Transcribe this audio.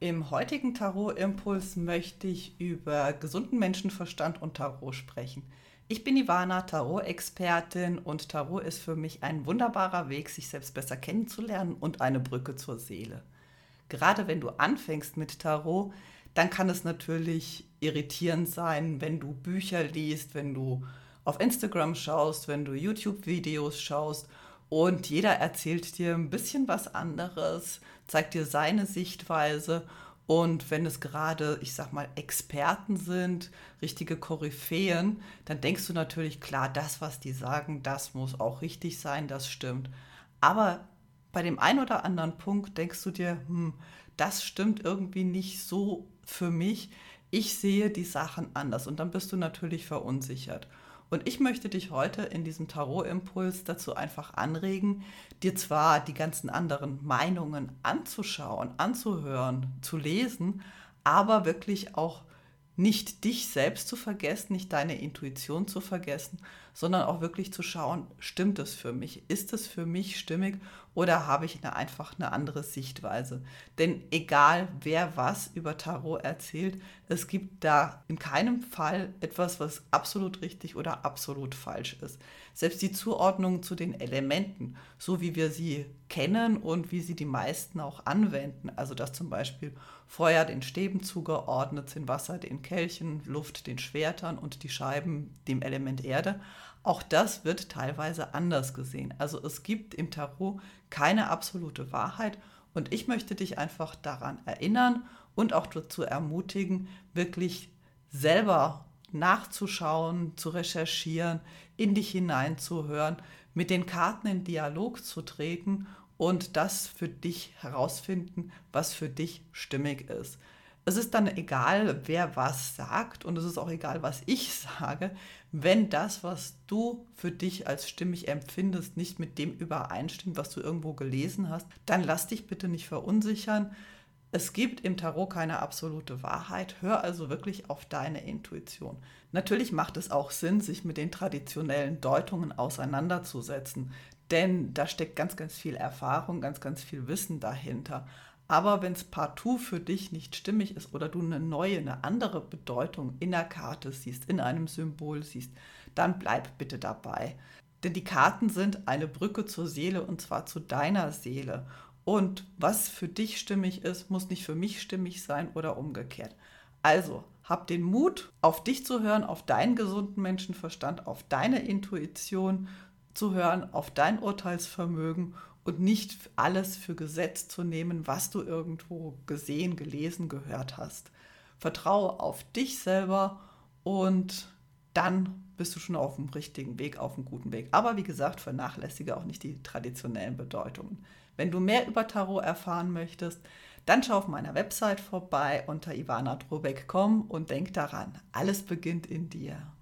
Im heutigen Tarot-Impuls möchte ich über gesunden Menschenverstand und Tarot sprechen. Ich bin Ivana, Tarot-Expertin und Tarot ist für mich ein wunderbarer Weg, sich selbst besser kennenzulernen und eine Brücke zur Seele. Gerade wenn du anfängst mit Tarot, dann kann es natürlich irritierend sein, wenn du Bücher liest, wenn du auf Instagram schaust, wenn du YouTube-Videos schaust und jeder erzählt dir ein bisschen was anderes, zeigt dir seine Sichtweise. Und wenn es gerade, ich sag mal, Experten sind, richtige Koryphäen, dann denkst du natürlich, klar, das, was die sagen, das muss auch richtig sein, das stimmt. Aber bei dem einen oder anderen Punkt denkst du dir, hm, das stimmt irgendwie nicht so für mich. Ich sehe die Sachen anders und dann bist du natürlich verunsichert. Und ich möchte dich heute in diesem Tarot-Impuls dazu einfach anregen, dir zwar die ganzen anderen Meinungen anzuschauen, anzuhören, zu lesen, aber wirklich auch nicht dich selbst zu vergessen, nicht deine Intuition zu vergessen, sondern auch wirklich zu schauen, stimmt es für mich? Ist es für mich stimmig oder habe ich eine, einfach eine andere Sichtweise? Denn egal wer was über Tarot erzählt, es gibt da in keinem Fall etwas, was absolut richtig oder absolut falsch ist. Selbst die Zuordnung zu den Elementen, so wie wir sie kennen und wie sie die meisten auch anwenden, also dass zum Beispiel Feuer den Stäben zugeordnet sind, Wasser den Kelchen, Luft den Schwertern und die Scheiben dem Element Erde, auch das wird teilweise anders gesehen. Also es gibt im Tarot keine absolute Wahrheit. Und ich möchte dich einfach daran erinnern und auch dazu ermutigen, wirklich selber nachzuschauen, zu recherchieren, in dich hineinzuhören, mit den Karten in Dialog zu treten und das für dich herausfinden, was für dich stimmig ist es ist dann egal, wer was sagt und es ist auch egal, was ich sage, wenn das, was du für dich als stimmig empfindest, nicht mit dem übereinstimmt, was du irgendwo gelesen hast, dann lass dich bitte nicht verunsichern. Es gibt im Tarot keine absolute Wahrheit. Hör also wirklich auf deine Intuition. Natürlich macht es auch Sinn, sich mit den traditionellen Deutungen auseinanderzusetzen, denn da steckt ganz, ganz viel Erfahrung, ganz, ganz viel Wissen dahinter. Aber wenn es partout für dich nicht stimmig ist oder du eine neue, eine andere Bedeutung in der Karte siehst, in einem Symbol siehst, dann bleib bitte dabei. Denn die Karten sind eine Brücke zur Seele und zwar zu deiner Seele. Und was für dich stimmig ist, muss nicht für mich stimmig sein oder umgekehrt. Also, hab den Mut, auf dich zu hören, auf deinen gesunden Menschenverstand, auf deine Intuition zu hören, auf dein Urteilsvermögen und nicht alles für Gesetz zu nehmen, was du irgendwo gesehen, gelesen, gehört hast. Vertraue auf dich selber und dann bist du schon auf dem richtigen Weg, auf einem guten Weg. Aber wie gesagt, vernachlässige auch nicht die traditionellen Bedeutungen. Wenn du mehr über Tarot erfahren möchtest, dann schau auf meiner Website vorbei unter ivanadrobeck.com und denk daran, alles beginnt in dir.